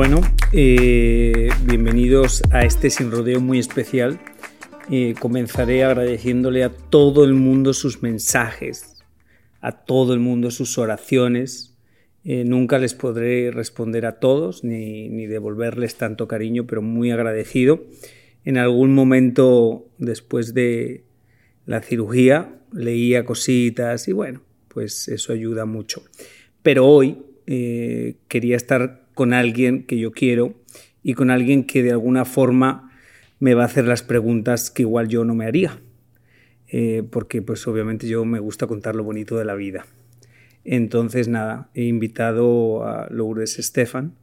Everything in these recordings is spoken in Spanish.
Bueno, eh, bienvenidos a este sin rodeo muy especial. Eh, comenzaré agradeciéndole a todo el mundo sus mensajes, a todo el mundo sus oraciones. Eh, nunca les podré responder a todos ni, ni devolverles tanto cariño, pero muy agradecido. En algún momento después de la cirugía leía cositas y bueno, pues eso ayuda mucho. Pero hoy eh, quería estar con alguien que yo quiero y con alguien que de alguna forma me va a hacer las preguntas que igual yo no me haría. Eh, porque pues obviamente yo me gusta contar lo bonito de la vida. Entonces nada, he invitado a Lourdes Estefan,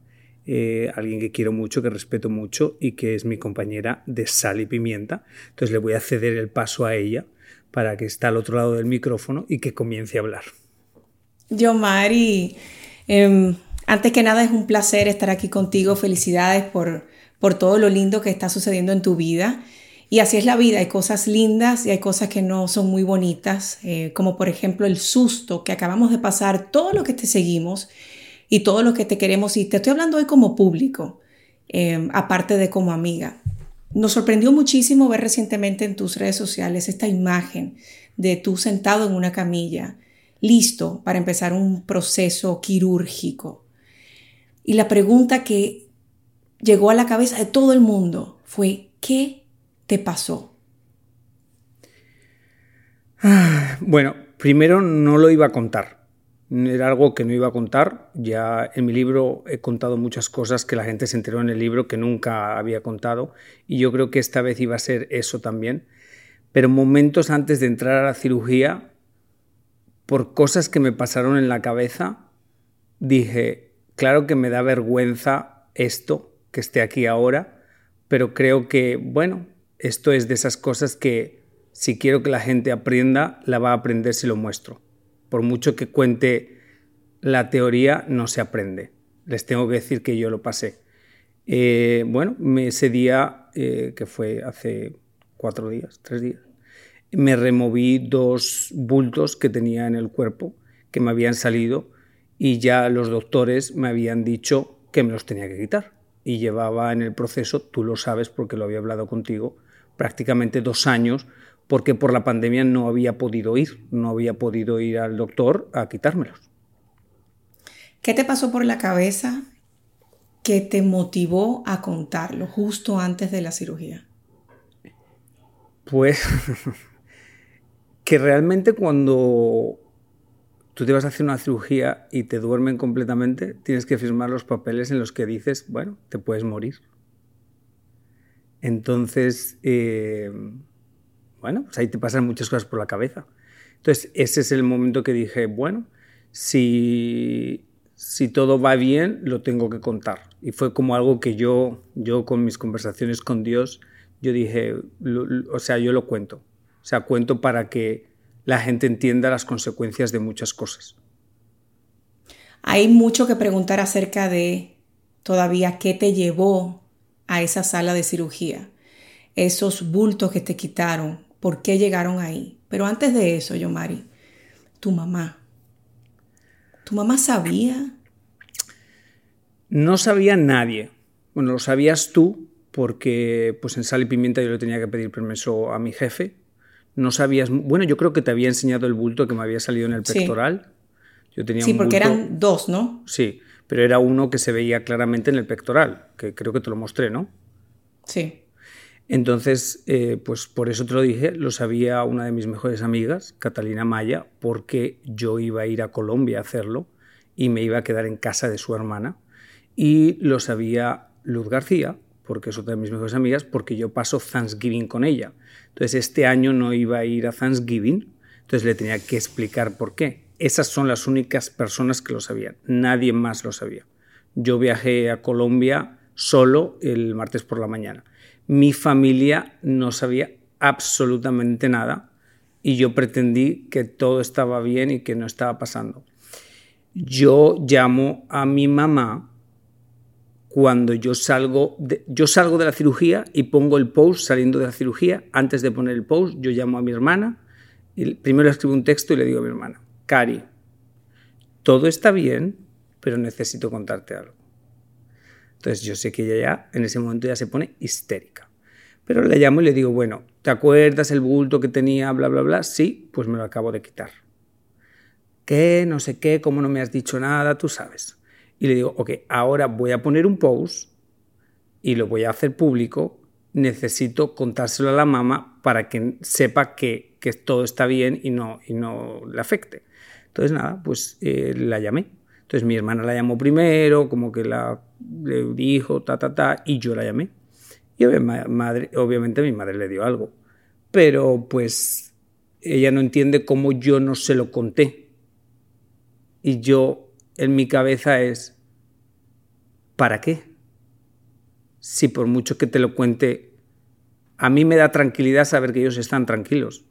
eh, alguien que quiero mucho, que respeto mucho y que es mi compañera de sal y pimienta. Entonces le voy a ceder el paso a ella para que esté al otro lado del micrófono y que comience a hablar. Yo, Mari, Em, antes que nada es un placer estar aquí contigo. Felicidades por, por todo lo lindo que está sucediendo en tu vida. Y así es la vida, hay cosas lindas y hay cosas que no son muy bonitas, eh, como por ejemplo el susto que acabamos de pasar, todo lo que te seguimos y todo lo que te queremos. Y te estoy hablando hoy como público, em, aparte de como amiga. Nos sorprendió muchísimo ver recientemente en tus redes sociales esta imagen de tú sentado en una camilla, listo para empezar un proceso quirúrgico. Y la pregunta que llegó a la cabeza de todo el mundo fue, ¿qué te pasó? Bueno, primero no lo iba a contar. Era algo que no iba a contar. Ya en mi libro he contado muchas cosas que la gente se enteró en el libro que nunca había contado. Y yo creo que esta vez iba a ser eso también. Pero momentos antes de entrar a la cirugía por cosas que me pasaron en la cabeza, dije, claro que me da vergüenza esto, que esté aquí ahora, pero creo que, bueno, esto es de esas cosas que si quiero que la gente aprenda, la va a aprender si lo muestro. Por mucho que cuente la teoría, no se aprende. Les tengo que decir que yo lo pasé. Eh, bueno, ese día, eh, que fue hace cuatro días, tres días, me removí dos bultos que tenía en el cuerpo que me habían salido y ya los doctores me habían dicho que me los tenía que quitar. Y llevaba en el proceso, tú lo sabes porque lo había hablado contigo, prácticamente dos años porque por la pandemia no había podido ir, no había podido ir al doctor a quitármelos. ¿Qué te pasó por la cabeza que te motivó a contarlo justo antes de la cirugía? Pues que realmente cuando tú te vas a hacer una cirugía y te duermen completamente, tienes que firmar los papeles en los que dices, bueno, te puedes morir. Entonces, eh, bueno, pues ahí te pasan muchas cosas por la cabeza. Entonces, ese es el momento que dije, bueno, si, si todo va bien, lo tengo que contar. Y fue como algo que yo, yo con mis conversaciones con Dios, yo dije, o sea, yo lo cuento. O sea, cuento para que la gente entienda las consecuencias de muchas cosas. Hay mucho que preguntar acerca de todavía qué te llevó a esa sala de cirugía, esos bultos que te quitaron, por qué llegaron ahí. Pero antes de eso, Yomari, tu mamá, ¿tu mamá sabía? No sabía nadie. Bueno, lo sabías tú porque pues en Sal y Pimienta yo le tenía que pedir permiso a mi jefe no sabías. Bueno, yo creo que te había enseñado el bulto que me había salido en el pectoral. Yo tenía sí, porque eran dos, ¿no? Sí, pero era uno que se veía claramente en el pectoral, que creo que te lo mostré, ¿no? Sí. Entonces, eh, pues por eso te lo dije, lo sabía una de mis mejores amigas, Catalina Maya, porque yo iba a ir a Colombia a hacerlo y me iba a quedar en casa de su hermana. Y lo sabía Luz García, porque es otra de mis mejores amigas, porque yo paso Thanksgiving con ella. Entonces, este año no iba a ir a Thanksgiving, entonces le tenía que explicar por qué. Esas son las únicas personas que lo sabían, nadie más lo sabía. Yo viajé a Colombia solo el martes por la mañana mi familia no sabía absolutamente nada y yo pretendí que todo estaba bien y que no estaba pasando. Yo llamo a mi mamá cuando yo salgo de, yo salgo de la cirugía y pongo el post saliendo de la cirugía. Antes de poner el post, yo llamo a mi hermana y primero escribo un texto y le digo a mi hermana, Cari, todo está bien, pero necesito contarte algo. Entonces yo sé que ella ya en ese momento ya se pone histérica. Pero le llamo y le digo, bueno, ¿te acuerdas el bulto que tenía, bla, bla, bla? Sí, pues me lo acabo de quitar. ¿Qué? No sé qué, ¿cómo no me has dicho nada? Tú sabes. Y le digo, ok, ahora voy a poner un post y lo voy a hacer público. Necesito contárselo a la mamá para que sepa que, que todo está bien y no, y no le afecte. Entonces, nada, pues eh, la llamé. Entonces mi hermana la llamó primero, como que la le dijo, ta, ta, ta, y yo la llamé. Y madre, obviamente mi madre le dio algo. Pero pues ella no entiende cómo yo no se lo conté. Y yo, en mi cabeza es, ¿para qué? Si por mucho que te lo cuente, a mí me da tranquilidad saber que ellos están tranquilos.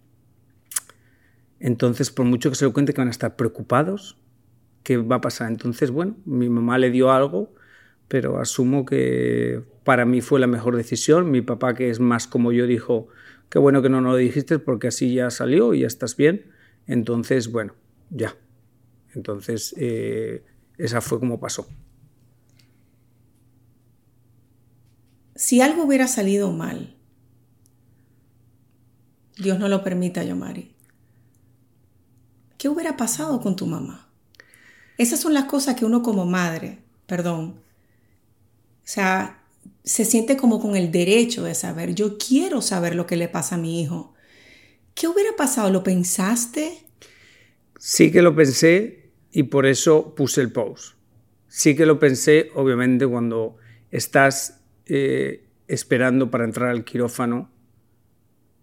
Entonces, por mucho que se lo cuente, que van a estar preocupados, ¿qué va a pasar? Entonces, bueno, mi mamá le dio algo, pero asumo que para mí fue la mejor decisión. Mi papá, que es más como yo, dijo, qué bueno que no nos lo dijiste porque así ya salió y ya estás bien. Entonces, bueno, ya. Entonces, eh, esa fue como pasó. Si algo hubiera salido mal, Dios no lo permita, Yomari, ¿qué hubiera pasado con tu mamá? Esas son las cosas que uno como madre, perdón, o sea, se siente como con el derecho de saber, yo quiero saber lo que le pasa a mi hijo. ¿Qué hubiera pasado? ¿Lo pensaste? Sí que lo pensé y por eso puse el post. Sí que lo pensé, obviamente, cuando estás eh, esperando para entrar al quirófano,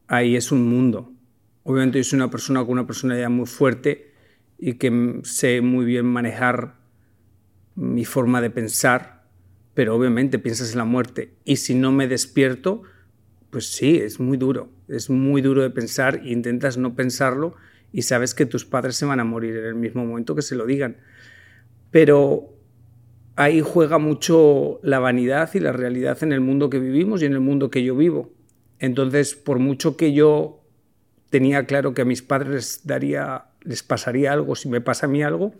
ahí es un mundo. Obviamente yo soy una persona con una personalidad muy fuerte y que sé muy bien manejar mi forma de pensar, pero obviamente piensas en la muerte y si no me despierto, pues sí, es muy duro, es muy duro de pensar e intentas no pensarlo y sabes que tus padres se van a morir en el mismo momento que se lo digan. Pero ahí juega mucho la vanidad y la realidad en el mundo que vivimos y en el mundo que yo vivo. Entonces, por mucho que yo tenía claro que a mis padres daría les pasaría algo, si me pasa a mí algo,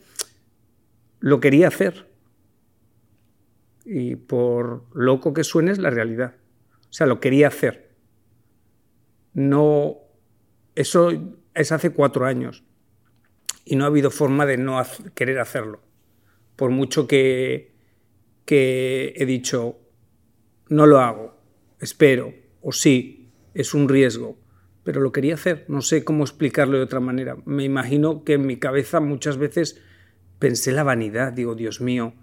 lo quería hacer. Y por loco que suene es la realidad. O sea, lo quería hacer. No, eso es hace cuatro años y no ha habido forma de no querer hacerlo. Por mucho que, que he dicho, no lo hago, espero, o sí, es un riesgo, pero lo quería hacer. No sé cómo explicarlo de otra manera. Me imagino que en mi cabeza muchas veces pensé la vanidad. Digo, Dios mío,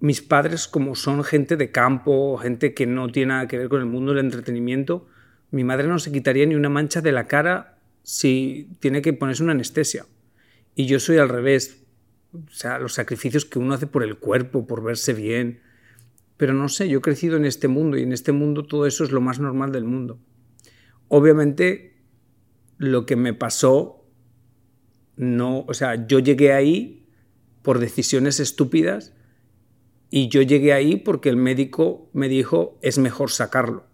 mis padres como son gente de campo, gente que no tiene nada que ver con el mundo del entretenimiento, mi madre no se quitaría ni una mancha de la cara si tiene que ponerse una anestesia. Y yo soy al revés. O sea, los sacrificios que uno hace por el cuerpo, por verse bien. Pero no sé, yo he crecido en este mundo y en este mundo todo eso es lo más normal del mundo. Obviamente, lo que me pasó, no, o sea, yo llegué ahí por decisiones estúpidas y yo llegué ahí porque el médico me dijo es mejor sacarlo.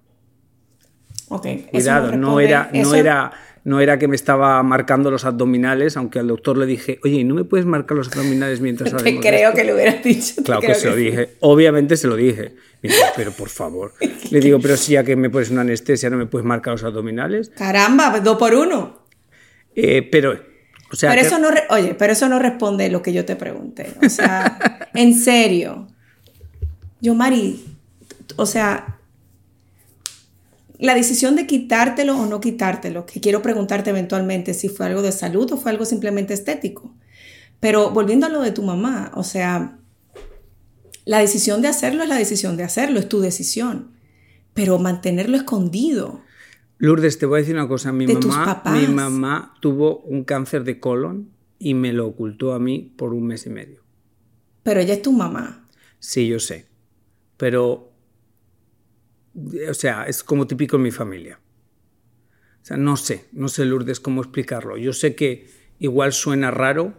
Ok. Cuidado, no, era, no era, no era que me estaba marcando los abdominales, aunque al doctor le dije, oye, ¿no me puedes marcar los abdominales mientras Te creo que lo hubieras dicho. Claro que se lo dije. Obviamente se lo dije. pero por favor. Le digo, pero si ya que me pones una anestesia, ¿no me puedes marcar los abdominales? Caramba, dos por uno. Eh, pero, o sea. Pero eso no, oye, pero eso no responde lo que yo te pregunté. O sea, en serio. Yo, Mari, o sea, la decisión de quitártelo o no quitártelo, que quiero preguntarte eventualmente si fue algo de salud o fue algo simplemente estético. Pero volviendo a lo de tu mamá, o sea, la decisión de hacerlo es la decisión de hacerlo, es tu decisión. Pero mantenerlo escondido. Lourdes, te voy a decir una cosa. Mi, mamá, mi mamá tuvo un cáncer de colon y me lo ocultó a mí por un mes y medio. Pero ella es tu mamá. Sí, yo sé. Pero o sea, es como típico en mi familia. O sea, no sé, no sé, Lourdes, cómo explicarlo. Yo sé que igual suena raro,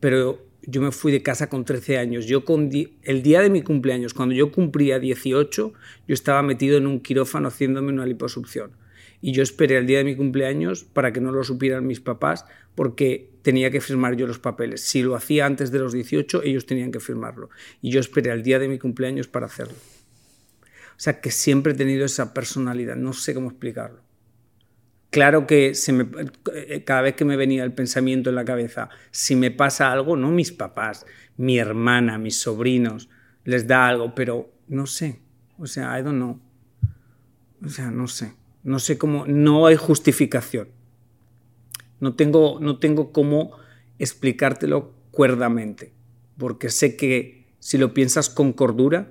pero yo me fui de casa con 13 años. Yo con el día de mi cumpleaños, cuando yo cumplía 18, yo estaba metido en un quirófano haciéndome una liposucción. Y yo esperé el día de mi cumpleaños para que no lo supieran mis papás, porque tenía que firmar yo los papeles. Si lo hacía antes de los 18, ellos tenían que firmarlo. Y yo esperé el día de mi cumpleaños para hacerlo. O sea, que siempre he tenido esa personalidad, no sé cómo explicarlo. Claro que eh, cada vez que me venía el pensamiento en la cabeza, si me pasa algo, no mis papás, mi hermana, mis sobrinos, les da algo, pero no sé. O sea, I don't know. O sea, no sé. No sé cómo, no hay justificación. No tengo, no tengo cómo explicártelo cuerdamente, porque sé que si lo piensas con cordura,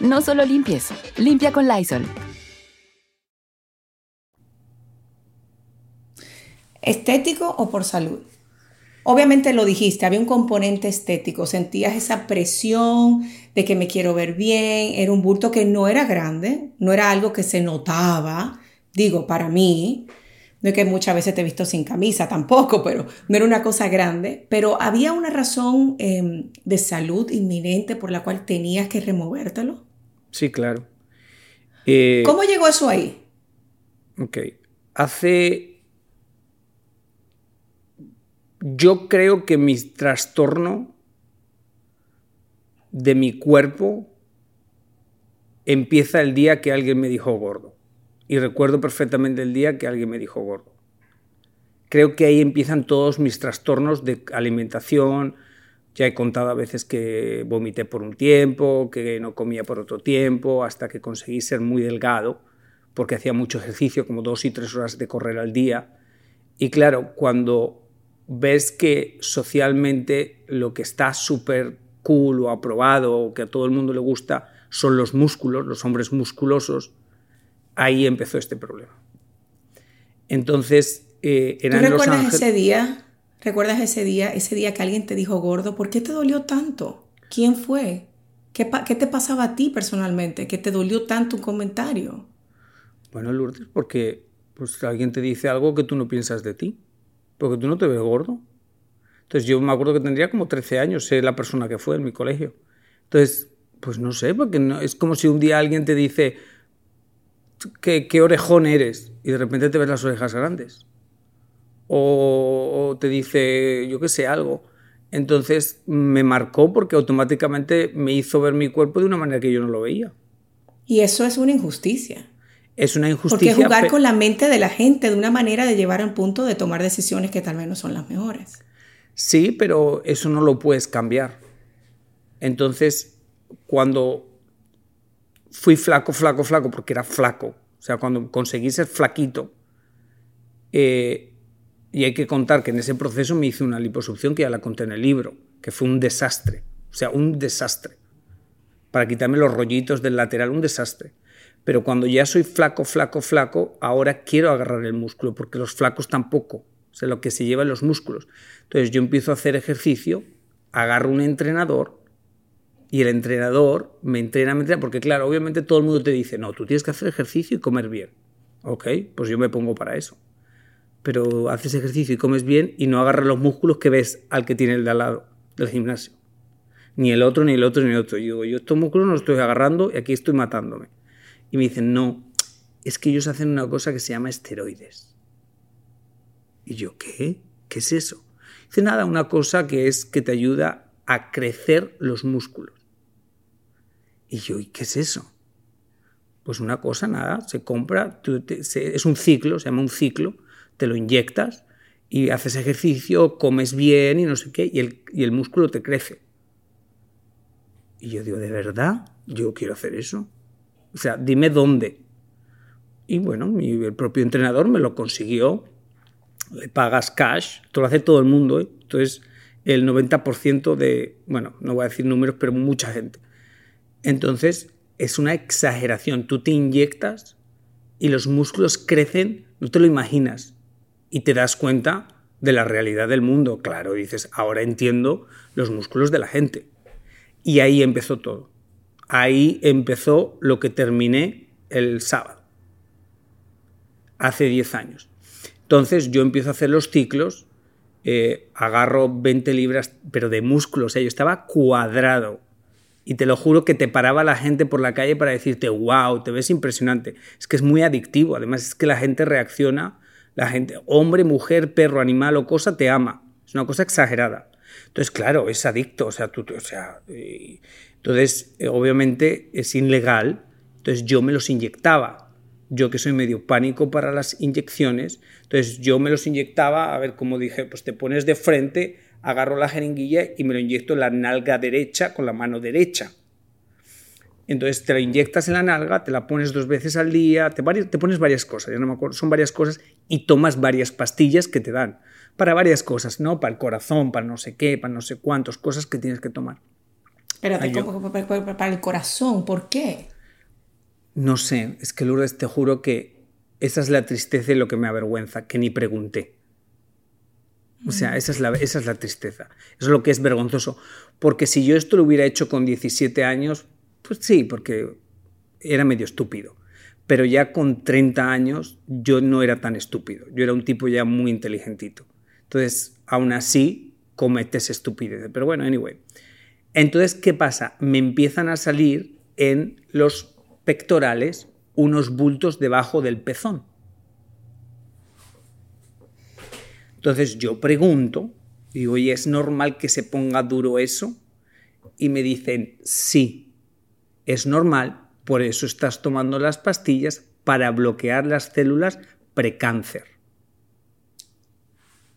No solo limpies, limpia con Lysol. ¿Estético o por salud? Obviamente lo dijiste, había un componente estético, sentías esa presión de que me quiero ver bien, era un bulto que no era grande, no era algo que se notaba, digo, para mí, no es que muchas veces te he visto sin camisa tampoco, pero no era una cosa grande, pero había una razón em, de salud inminente por la cual tenías que removértelo. Sí, claro. Eh, ¿Cómo llegó eso ahí? Ok. Hace... Yo creo que mi trastorno de mi cuerpo empieza el día que alguien me dijo gordo. Y recuerdo perfectamente el día que alguien me dijo gordo. Creo que ahí empiezan todos mis trastornos de alimentación, ya he contado a veces que vomité por un tiempo, que no comía por otro tiempo, hasta que conseguí ser muy delgado, porque hacía mucho ejercicio, como dos y tres horas de correr al día. Y claro, cuando ves que socialmente lo que está súper cool o aprobado o que a todo el mundo le gusta son los músculos, los hombres musculosos, ahí empezó este problema. Entonces, eh, eran ¿Tú recuerdas ese día ¿Recuerdas ese día, ese día que alguien te dijo gordo? ¿Por qué te dolió tanto? ¿Quién fue? ¿Qué, ¿Qué, te pasaba a ti personalmente? ¿Qué te dolió tanto un comentario? Bueno, Lourdes, porque pues, alguien te dice algo que tú no piensas de ti. Porque tú no te ves gordo. Entonces yo me acuerdo que tendría como 13 años, sé la persona que fue en mi colegio. Entonces, pues no sé, porque no, es como si un día alguien te dice, ¿qué, qué orejón eres? Y de repente te ves las orejas grandes o, te dice, yo qué sé, algo. Entonces me marcó porque automáticamente me hizo ver mi cuerpo de una manera que yo no lo veía. Y eso es una injusticia. Es una injusticia. Porque jugar con la mente de la gente de una manera de llevar al punto de tomar decisiones que tal vez no son las mejores. Sí, pero eso no lo puedes cambiar. Entonces, cuando fui flaco, flaco, flaco, porque era flaco, o sea, cuando conseguí ser flaquito, eh, y hay que contar que en ese proceso me hice una liposucción que ya la conté en el libro, que fue un desastre, o sea, un desastre. Para quitarme los rollitos del lateral, un desastre. Pero cuando ya soy flaco, flaco, flaco, ahora quiero agarrar el músculo, porque los flacos tampoco, o sea, lo que se lleva en los músculos. Entonces yo empiezo a hacer ejercicio, agarro un entrenador y el entrenador me entrena, me entrena, porque claro, obviamente todo el mundo te dice, no, tú tienes que hacer ejercicio y comer bien. Ok, pues yo me pongo para eso pero haces ejercicio y comes bien y no agarras los músculos que ves al que tiene el de al lado del gimnasio. Ni el otro, ni el otro, ni el otro. Yo digo, yo estos músculos no los estoy agarrando y aquí estoy matándome. Y me dicen, no, es que ellos hacen una cosa que se llama esteroides. Y yo, ¿qué? ¿Qué es eso? Dice, nada, una cosa que es que te ayuda a crecer los músculos. Y yo, ¿y qué es eso? Pues una cosa, nada, se compra, es un ciclo, se llama un ciclo, te lo inyectas y haces ejercicio, comes bien y no sé qué, y el, y el músculo te crece. Y yo digo, ¿de verdad? Yo quiero hacer eso. O sea, dime dónde. Y bueno, el propio entrenador me lo consiguió. Le pagas cash, esto lo hace todo el mundo. ¿eh? Entonces, el 90% de, bueno, no voy a decir números, pero mucha gente. Entonces, es una exageración. Tú te inyectas y los músculos crecen, no te lo imaginas y te das cuenta de la realidad del mundo. Claro, dices, ahora entiendo los músculos de la gente. Y ahí empezó todo. Ahí empezó lo que terminé el sábado, hace 10 años. Entonces yo empiezo a hacer los ciclos, eh, agarro 20 libras, pero de músculos, o yo estaba cuadrado. Y te lo juro que te paraba la gente por la calle para decirte, wow, te ves impresionante. Es que es muy adictivo, además es que la gente reacciona la gente, hombre, mujer, perro, animal o cosa, te ama. Es una cosa exagerada. Entonces, claro, es adicto. O sea, tú, o sea, entonces, eh, obviamente es ilegal. Entonces, yo me los inyectaba. Yo que soy medio pánico para las inyecciones. Entonces, yo me los inyectaba, a ver, como dije, pues te pones de frente, agarro la jeringuilla y me lo inyecto en la nalga derecha con la mano derecha. Entonces te la inyectas en la nalga, te la pones dos veces al día, te, te, pones varias cosas, ya no me acuerdo, son varias cosas y tomas varias pastillas que te dan para varias cosas, ¿no? Para el corazón, para no sé qué, para no sé cuántas cosas que tienes que tomar. Pero para el corazón, ¿por qué? No sé, es que Lourdes, te juro que esa es la tristeza y lo que me avergüenza, que ni pregunté. O sea, esa es, la, esa es la tristeza. Eso es lo que es vergonzoso. Porque si yo esto lo hubiera hecho con 17 años, pues sí, porque era medio estúpido. Pero ya con 30 años yo no era tan estúpido. Yo era un tipo ya muy inteligentito. Entonces, aún así, cometes estupidez. Pero bueno, anyway. Entonces, ¿qué pasa? Me empiezan a salir en los pectorales unos bultos debajo del pezón. Entonces yo pregunto, digo, ¿y es normal que se ponga duro eso? Y me dicen, sí, es normal, por eso estás tomando las pastillas para bloquear las células precáncer.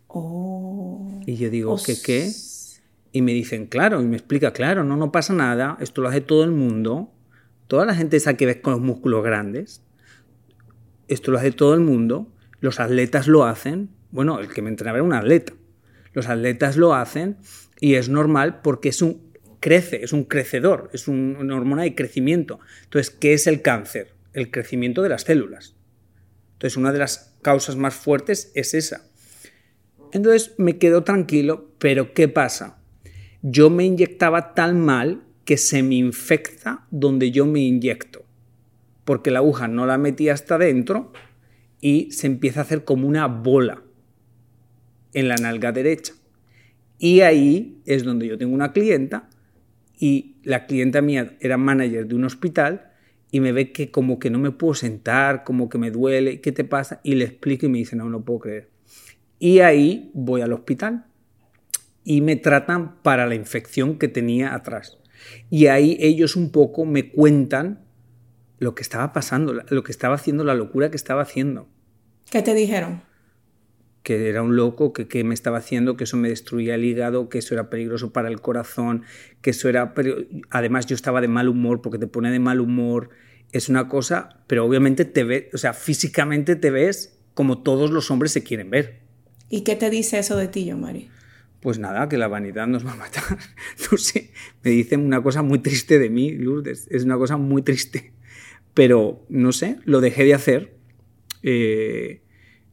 Oh. Y yo digo, ¿qué qué? Y me dicen, claro, y me explica, claro, no, no pasa nada, esto lo hace todo el mundo. Toda la gente esa que ves con los músculos grandes, esto lo hace todo el mundo, los atletas lo hacen, bueno, el que me entrenaba era un atleta, los atletas lo hacen y es normal porque es un crece, es un crecedor, es una hormona de crecimiento. Entonces, ¿qué es el cáncer? El crecimiento de las células. Entonces, una de las causas más fuertes es esa. Entonces, me quedo tranquilo, pero ¿qué pasa? Yo me inyectaba tan mal que se me infecta donde yo me inyecto, porque la aguja no la metí hasta dentro y se empieza a hacer como una bola en la nalga derecha. Y ahí es donde yo tengo una clienta y la clienta mía era manager de un hospital y me ve que como que no me puedo sentar, como que me duele, ¿qué te pasa? Y le explico y me dice, no, no puedo creer. Y ahí voy al hospital y me tratan para la infección que tenía atrás. Y ahí ellos un poco me cuentan lo que estaba pasando, lo que estaba haciendo, la locura que estaba haciendo. ¿Qué te dijeron? Que era un loco, que, que me estaba haciendo, que eso me destruía el hígado, que eso era peligroso para el corazón, que eso era... Además yo estaba de mal humor porque te pone de mal humor. Es una cosa, pero obviamente te ves, o sea, físicamente te ves como todos los hombres se quieren ver. ¿Y qué te dice eso de ti, yo, Mari? Pues nada, que la vanidad nos va a matar. No sé, me dicen una cosa muy triste de mí, Lourdes. Es una cosa muy triste. Pero, no sé, lo dejé de hacer. Eh,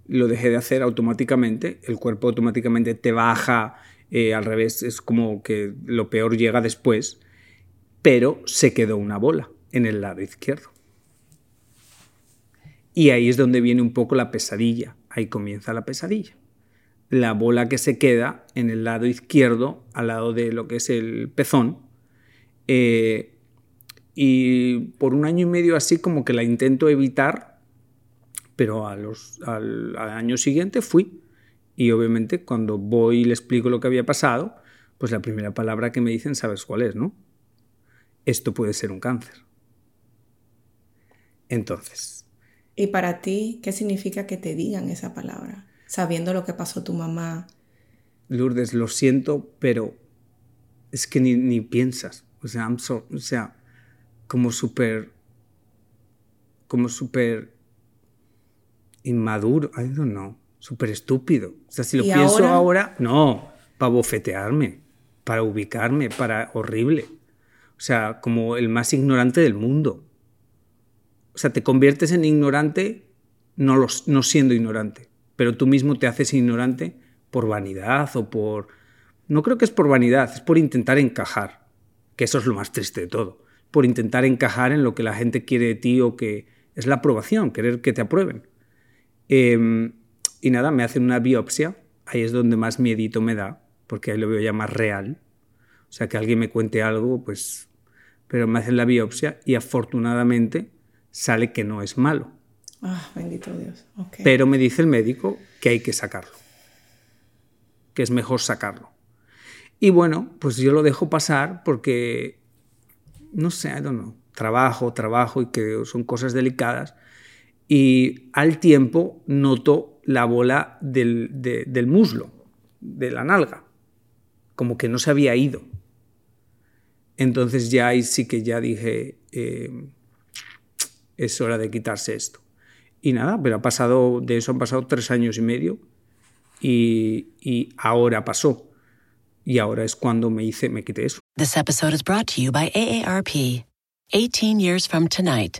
lo dejé de hacer automáticamente. El cuerpo automáticamente te baja. Eh, al revés, es como que lo peor llega después. Pero se quedó una bola en el lado izquierdo. Y ahí es donde viene un poco la pesadilla. Ahí comienza la pesadilla la bola que se queda en el lado izquierdo, al lado de lo que es el pezón. Eh, y por un año y medio así como que la intento evitar, pero a los, al, año siguiente fui. Y obviamente cuando voy y le explico lo que había pasado, pues la primera palabra que me dicen, sabes cuál es, ¿no? Esto puede ser un cáncer. Entonces. ¿Y para ti qué significa que te digan esa palabra? sabiendo lo que pasó tu mamá. Lourdes, lo siento, pero es que ni, piensas. O sea, o sea, como súper, como súper inmaduro, I don't know, súper estúpido. O sea, si lo pienso ahora, no, para bofetearme, para ubicarme, para horrible. O sea, como el más ignorante del mundo. O sea, te conviertes en ignorante no, los, no siendo ignorante pero tú mismo te haces ignorante por vanidad o por... No creo que es por vanidad, es por intentar encajar, que eso es lo más triste de todo, por intentar encajar en lo que la gente quiere de ti o que es la aprobación, querer que te aprueben. Em, y nada, me hacen una biopsia, ahí es donde más miedito me da, porque ahí lo veo ya más real. O sea, que alguien me cuente algo, pues... Pero me hacen la biopsia y afortunadamente sale que no es malo. Ah, bendito Dios. Pero me dice el médico que hay que sacarlo, que es mejor sacarlo. Y bueno, pues yo lo dejo pasar porque, no sé, I don't know, trabajo, trabajo y que son cosas delicadas. Y al tiempo noto la bola del, del muslo, de la nalga, como que no se había ido. Entonces ya ahí sí que ya dije, eh, es hora de quitarse esto. Y nada, pero ha pasado, de eso han pasado tres años y medio y, y ahora pasó. Y ahora es cuando me hice, me quité eso. This episode is brought to you by AARP. 18 years from tonight,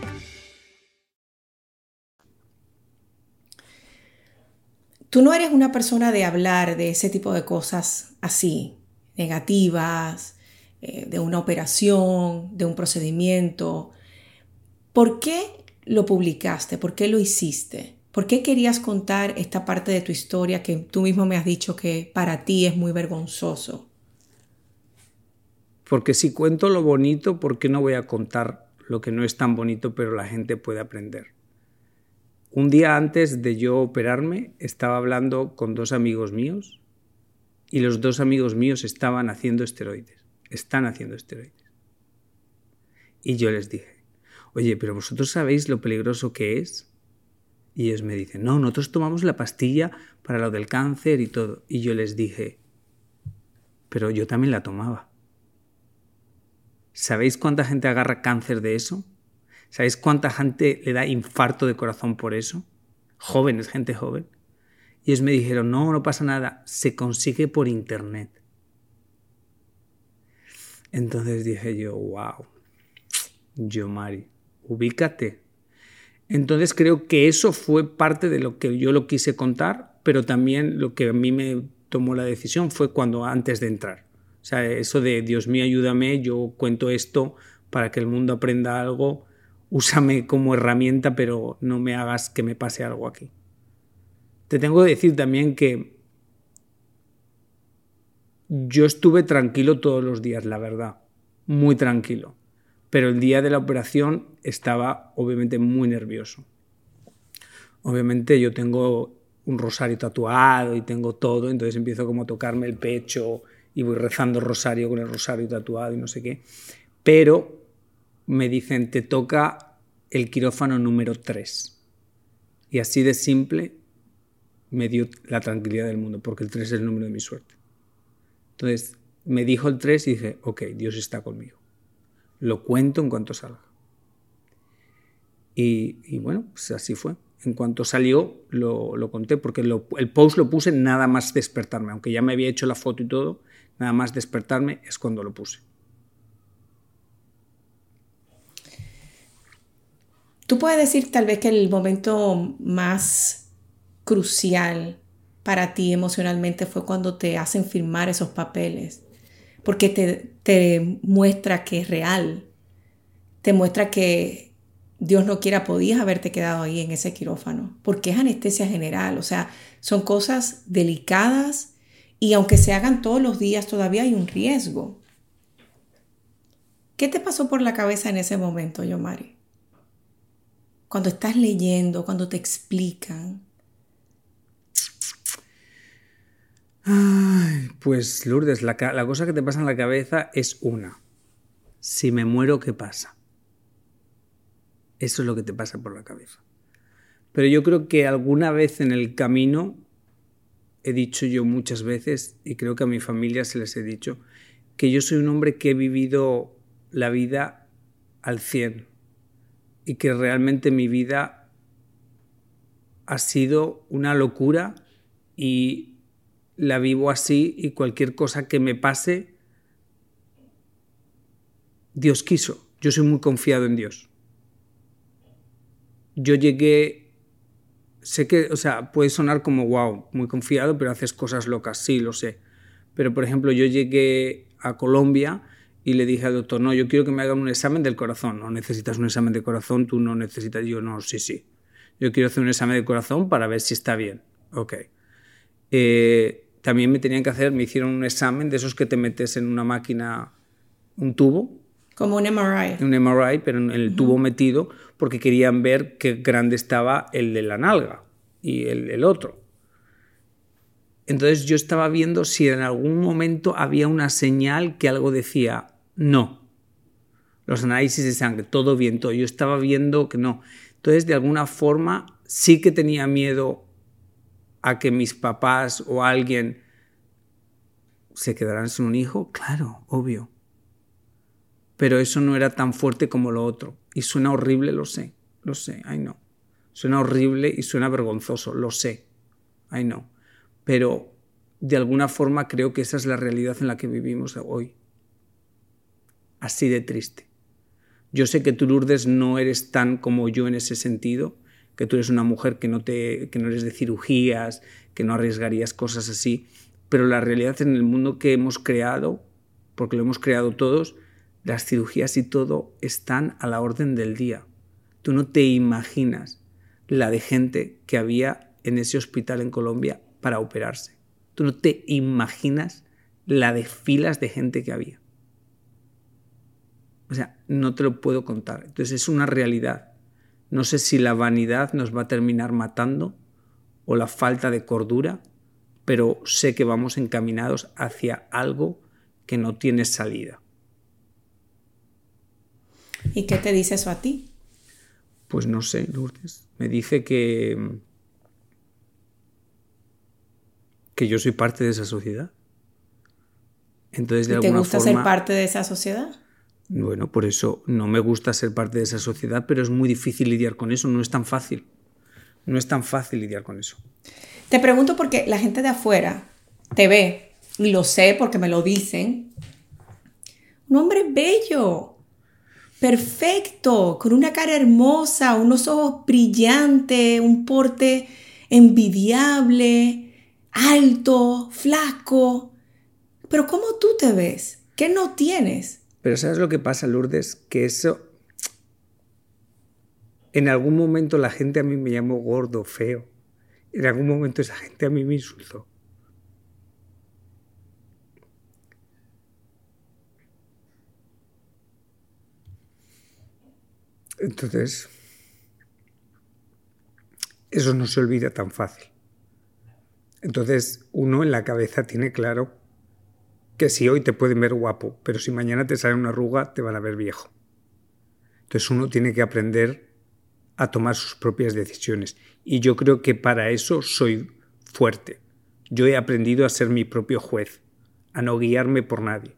Tú no eres una persona de hablar de ese tipo de cosas así, negativas, eh, de una operación, de un procedimiento ¿Por qué lo publicaste? ¿Por qué lo hiciste? ¿Por qué querías contar esta parte de tu historia que tú mismo me has dicho que para ti es muy vergonzoso? Porque si cuento lo bonito, ¿por qué no voy a contar lo que no es tan bonito pero la gente puede aprender? Un día antes de yo operarme estaba hablando con dos amigos míos y los dos amigos míos estaban haciendo esteroides, están haciendo esteroides. Y yo les dije, oye, pero vosotros sabéis lo peligroso que es. Y ellos me dicen, no, nosotros tomamos la pastilla para lo del cáncer y todo. Y yo les dije, pero yo también la tomaba. ¿Sabéis cuánta gente agarra cáncer de eso? ¿Sabéis cuánta gente le da infarto de corazón por eso? Jóvenes, gente joven. Y ellos me dijeron, no, no pasa nada, se consigue por internet. Entonces dije yo, wow, yo Mari, ubícate. Entonces creo que eso fue parte de lo que yo lo quise contar, pero también lo que a mí me tomó la decisión fue cuando antes de entrar. O sea, eso de Dios mío, ayúdame, yo cuento esto para que el mundo aprenda algo, úsame como herramienta, pero no me hagas que me pase algo aquí. Te tengo que decir también que yo estuve tranquilo todos los días, la verdad, muy tranquilo. Pero el día de la operación estaba obviamente muy nervioso. Obviamente yo tengo un rosario tatuado y tengo todo, entonces empiezo como a tocarme el pecho y voy rezando rosario con el rosario tatuado y no sé qué. Pero me dicen, te toca el quirófano número 3. Y así de simple me dio la tranquilidad del mundo, porque el 3 es el número de mi suerte. Entonces me dijo el 3 y dije, ok, Dios está conmigo. Lo cuento en cuanto salga. Y, bueno, pues así fue. En cuanto salió, lo, conté, porque el post lo puse nada más despertarme, aunque ya me había hecho la foto y todo, nada más despertarme es cuando lo puse. Tú puedes decir tal vez que el momento más crucial para ti emocionalmente fue cuando te hacen firmar esos papeles, porque te, te muestra que es real, te muestra que Dios no quiera podías haberte quedado ahí en ese quirófano, porque es anestesia general, o sea, son cosas delicadas y aunque se hagan todos los días todavía hay un riesgo. ¿Qué te pasó por la cabeza en ese momento, Yomari? Cuando estás leyendo, cuando te explican, pues Lourdes, la, cosa que te pasa en la cabeza es una. Si me muero, ¿qué pasa? Eso es lo que te pasa por la cabeza. Pero yo creo que alguna vez en el camino he dicho yo muchas veces, y creo que a mi familia se les he dicho, que yo soy un hombre que he vivido la vida al 100 y que realmente mi vida ha sido una locura y la vivo así y cualquier cosa que me pase, Dios quiso. Yo soy muy confiado en Dios. Yo llegué, sé que, o sea, puede sonar como, wow, muy confiado, pero haces cosas locas, sí, lo sé. Pero, por ejemplo, yo llegué a Colombia y le dije al doctor, no, yo quiero que me hagan un examen del corazón. No necesitas un examen de corazón, tú no necesitas, yo no, sí, sí. Yo quiero hacer un examen de corazón para ver si está bien. Ok. Eh, también me tenían que hacer, me hicieron un examen de esos que te metes en una máquina, un tubo. Como un MRI. Un MRI, pero en el tubo metido, porque querían ver qué grande estaba el de la nalga y el, el otro. Entonces yo estaba viendo si en algún momento había una señal que algo decía no. Los análisis de sangre, todo bien, todo. Yo estaba viendo que no. Entonces, de alguna forma, sí que tenía miedo a que mis papás o alguien se quedaran sin un hijo? Claro, obvio. Pero eso no era tan fuerte como lo otro. Y suena horrible, lo sé, lo sé, ay no. Suena horrible y suena vergonzoso, lo sé, ay no. Pero de alguna forma creo que esa es la realidad en la que vivimos hoy. Así de triste. Yo sé que tú, Lourdes, no eres tan como yo en ese sentido, que tú eres una mujer que no, te, que no eres de cirugías, que no arriesgarías cosas así, pero la realidad en el mundo que hemos creado, porque lo hemos creado todos, las cirugías y todo están a la orden del día. Tú no te imaginas la de gente que había en ese hospital en Colombia para operarse. Tú no te imaginas la de filas de gente que había. O sea, no te lo puedo contar. Entonces es una realidad. No sé si la vanidad nos va a terminar matando o la falta de cordura, pero sé que vamos encaminados hacia algo que no tiene salida. ¿Y qué te dice eso a ti? Pues no sé, Lourdes. Me dice que que yo soy parte de esa sociedad. Entonces, de ¿Te gusta ser parte de esa sociedad? Bueno, por eso no me gusta ser parte de esa sociedad, pero es muy difícil lidiar con eso, no es tan fácil. No es tan fácil lidiar con eso. Te pregunto porque la gente de afuera te ve, y lo sé porque me lo dicen. Un hombre bello, perfecto, con una cara hermosa, unos ojos brillantes, un porte envidiable, alto, flaco. Pero ¿cómo tú te ves? ¿Qué no tienes? Pero ¿sabes lo que pasa, Lourdes? Que eso... En algún momento la gente a mí me llamó gordo, feo. En algún momento esa gente a mí me insultó. Entonces, eso no se olvida tan fácil. Entonces, uno en la cabeza tiene claro que si hoy te pueden ver guapo, pero si mañana te sale una arruga, te van a ver viejo. Entonces uno tiene que aprender a tomar sus propias decisiones. Y yo creo que para eso soy fuerte. Yo he aprendido a ser mi propio juez, a no guiarme por nadie.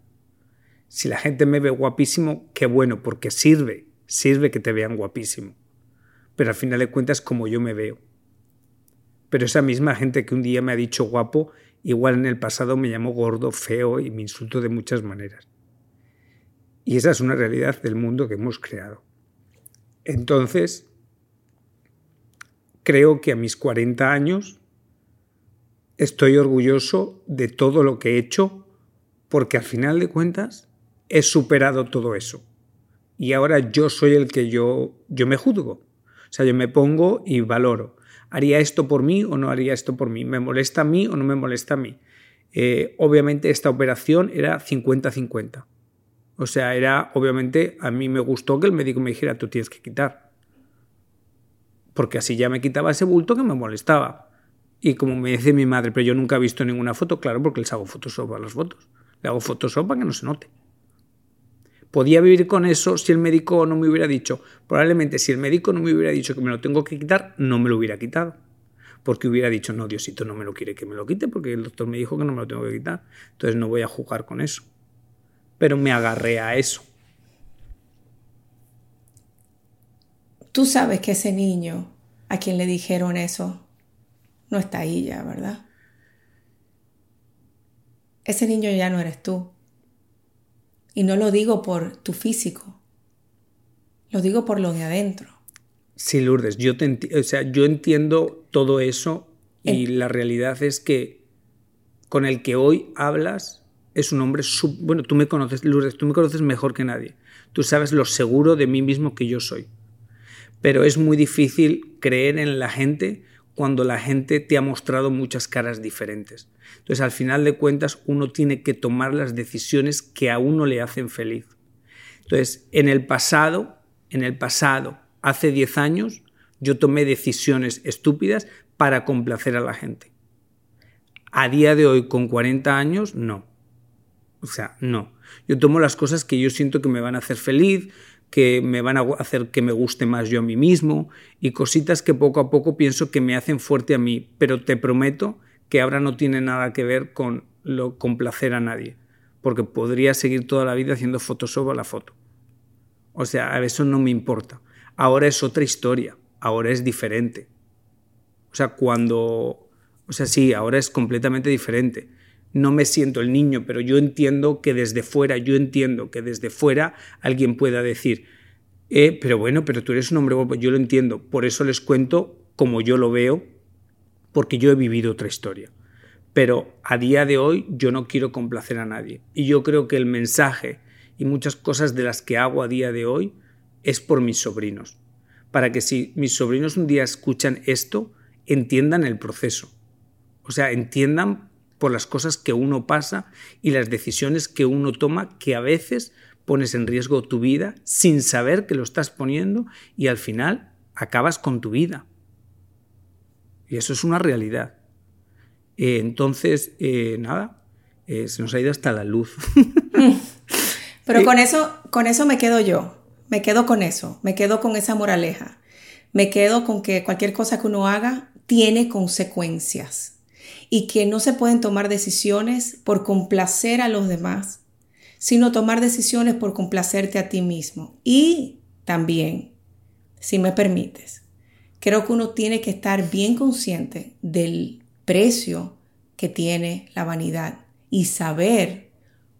Si la gente me ve guapísimo, qué bueno, porque sirve sirve que te vean guapísimo. Pero al final de cuentas como yo me veo. Pero esa misma gente que un día me ha dicho guapo, igual en el pasado me llamó gordo, feo y me insultó de muchas maneras. Y esa es una realidad del mundo que hemos creado. Entonces, creo que a mis 40 años estoy orgulloso de todo lo que he hecho porque al final de cuentas he superado todo eso y ahora yo soy el que yo, yo me juzgo. O sea, yo me pongo y valoro. ¿Haría esto por mí o no haría esto por mí? ¿Me molesta a mí o no me molesta a mí? Eh, obviamente esta operación era 50-50. O sea, era, obviamente, a mí me gustó que el médico me dijera, tú tienes que quitar. Porque así ya me quitaba ese bulto que me molestaba. Y como me dice mi madre, pero yo nunca he visto ninguna foto, claro, porque les hago Photoshop a las fotos. Le hago Photoshop para que no se note. Podía vivir con eso si el médico no me hubiera dicho. Probablemente si el médico no me hubiera dicho que me lo tengo que quitar, no me lo hubiera quitado. Porque hubiera dicho, no, Diosito no me lo quiere que me lo quite porque el doctor me dijo que no me lo tengo que quitar. Entonces no voy a jugar con eso. Pero me agarré a eso. Tú sabes que ese niño a quien le dijeron eso no está ahí ya, ¿verdad? Ese niño ya no eres tú. Y no lo digo por tu físico, lo digo por lo de adentro. Sí, Lourdes, yo, te o sea, yo entiendo todo eso y la realidad es que con el que hoy hablas es un hombre, bueno, tú me conoces, Lourdes, tú me conoces mejor que nadie. Tú sabes lo seguro de mí mismo que yo soy. Pero es muy difícil creer en la gente cuando la gente te ha mostrado muchas caras diferentes. Entonces, al final de cuentas, uno tiene que tomar las decisiones que a uno le hacen feliz. Entonces, en el pasado, en el pasado, hace 10 años, yo tomé decisiones estúpidas para complacer a la gente. A día de hoy, con 40 años, no. O sea, no. Yo tomo las cosas que yo siento que me van a hacer feliz, que me van a hacer que me guste más yo a mí mismo y cositas que poco a poco pienso que me hacen fuerte a mí, pero te prometo que ahora no tiene nada que ver con lo complacer a nadie, porque podría seguir toda la vida haciendo Photoshop a la foto. O sea, a eso no me importa. Ahora es otra historia, ahora es diferente. O sea, cuando... O sea, sí, ahora es completamente diferente no me siento el niño, pero yo entiendo que desde fuera, yo entiendo que desde fuera alguien pueda decir, eh, pero bueno, pero tú eres un hombre guapo, yo lo entiendo, por eso les cuento como yo lo veo, porque yo he vivido otra historia. Pero a día de hoy yo no quiero complacer a nadie. Y yo creo que el mensaje y muchas cosas de las que hago a día de hoy es por mis sobrinos. Para que si mis sobrinos un día escuchan esto, entiendan el proceso. O sea, entiendan por las cosas que uno pasa y las decisiones que uno toma que a veces pones en riesgo tu vida sin saber que lo estás poniendo y al final acabas con tu vida. Y eso es una realidad. Eh, entonces, eh, nada, eh, se nos ha ido hasta la luz. Pero con eso, con eso me quedo yo. Me quedo con eso. Me quedo con esa moraleja. Me quedo con que cualquier cosa que uno haga tiene consecuencias y que no se pueden tomar decisiones por complacer a los demás, sino tomar decisiones por complacerte a ti mismo. Y también, si me permites, creo que uno tiene que estar bien consciente del precio que tiene la vanidad y saber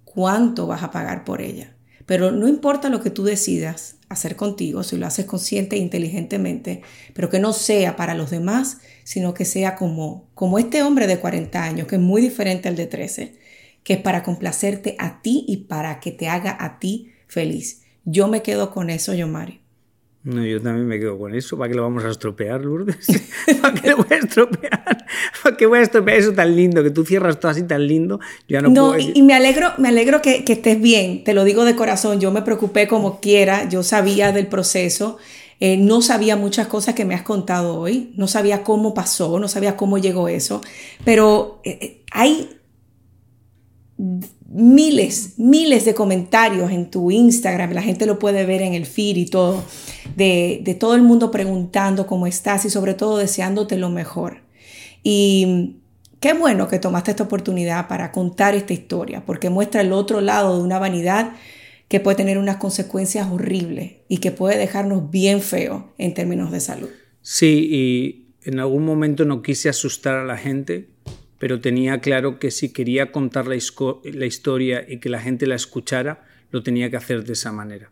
cuánto vas a pagar por ella. Pero no importa lo que tú decidas hacer contigo, si lo haces consciente e inteligentemente, pero que no sea para los demás, sino que sea como, como este hombre de 40 años, que es muy diferente al de 13, que es para complacerte a ti y para que te haga a ti feliz. Yo me quedo con eso, Yomari. No, yo también me quedo con eso. ¿Para qué lo vamos a estropear, Lourdes? ¿Para qué lo voy a estropear? ¿Para qué voy a estropear eso tan lindo? Que tú cierras todo así tan lindo. Ya no, no y, me alegro, me alegro que, que, estés bien. Te lo digo de corazón. Yo me preocupé como quiera. Yo sabía del proceso. Eh, no sabía muchas cosas que me has contado hoy. No sabía cómo pasó. No sabía cómo llegó eso. Pero eh, eh, hay miles, miles de comentarios en tu Instagram, la gente lo puede ver en el feed y todo, de, de, todo el mundo preguntando cómo estás y sobre todo deseándote lo mejor. Y qué bueno que tomaste esta oportunidad para contar esta historia, porque muestra el otro lado de una vanidad que puede tener unas consecuencias horribles y que puede dejarnos bien feos en términos de salud. Sí, y en algún momento no quise asustar a la gente pero tenía claro que si quería contar la, la, historia y que la gente la escuchara, lo tenía que hacer de esa manera,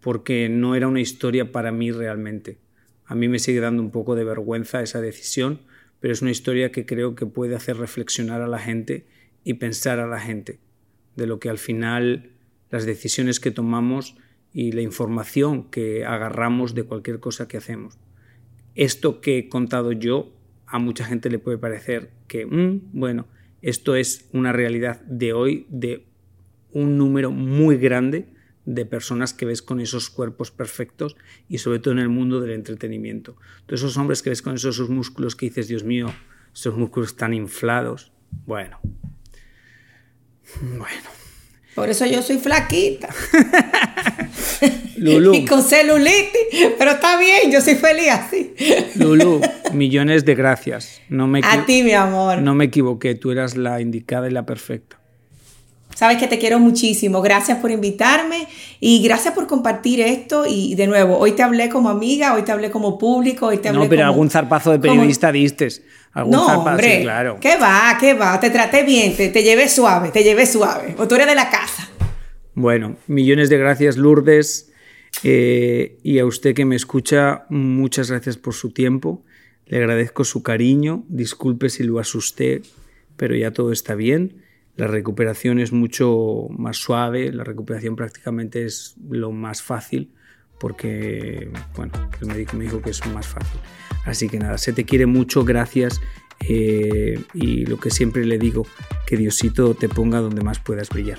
porque no era una historia para mí realmente. A mí me sigue dando un poco de vergüenza esa decisión, pero es una historia que creo que puede hacer reflexionar a la gente y pensar a la gente de lo que al final las decisiones que tomamos y la información que agarramos de cualquier cosa que hacemos. Esto que he contado yo a mucha gente le puede parecer que, mm, bueno, esto es una realidad de hoy de un número muy grande de personas que ves con esos cuerpos perfectos y sobre todo en el mundo del entretenimiento. Todos esos hombres que ves con esos, músculos que dices, Dios mío, esos músculos tan inflados. Bueno, bueno. Por eso yo soy flaquita. Lulu. y con celulitis, pero está bien, yo soy feliz así. Lulu, millones de gracias. No me A ti, mi amor. No me equivoqué, tú eras la indicada y la perfecta. Sabes que te quiero muchísimo. Gracias por invitarme y gracias por compartir esto. Y de nuevo, hoy te hablé como amiga, hoy te hablé como público, hoy te hablé No, pero algún zarpazo de periodista diste. Algún no, hombre, claro. ¿Qué va? ¿Qué va? Te traté bien, te, te llevé suave, te llevé suave. O tú eres de la casa. Bueno, millones de gracias, Lourdes. Eh, y a usted que me escucha, muchas gracias por su tiempo. Le agradezco su cariño. Disculpe si lo asusté, pero ya todo está bien. La recuperación es mucho más suave, la recuperación prácticamente es lo más fácil porque, bueno, el médico me dijo que es más fácil. Así que nada, se te quiere mucho, gracias. Eh, y lo que siempre le digo, que Diosito te ponga donde más puedas brillar.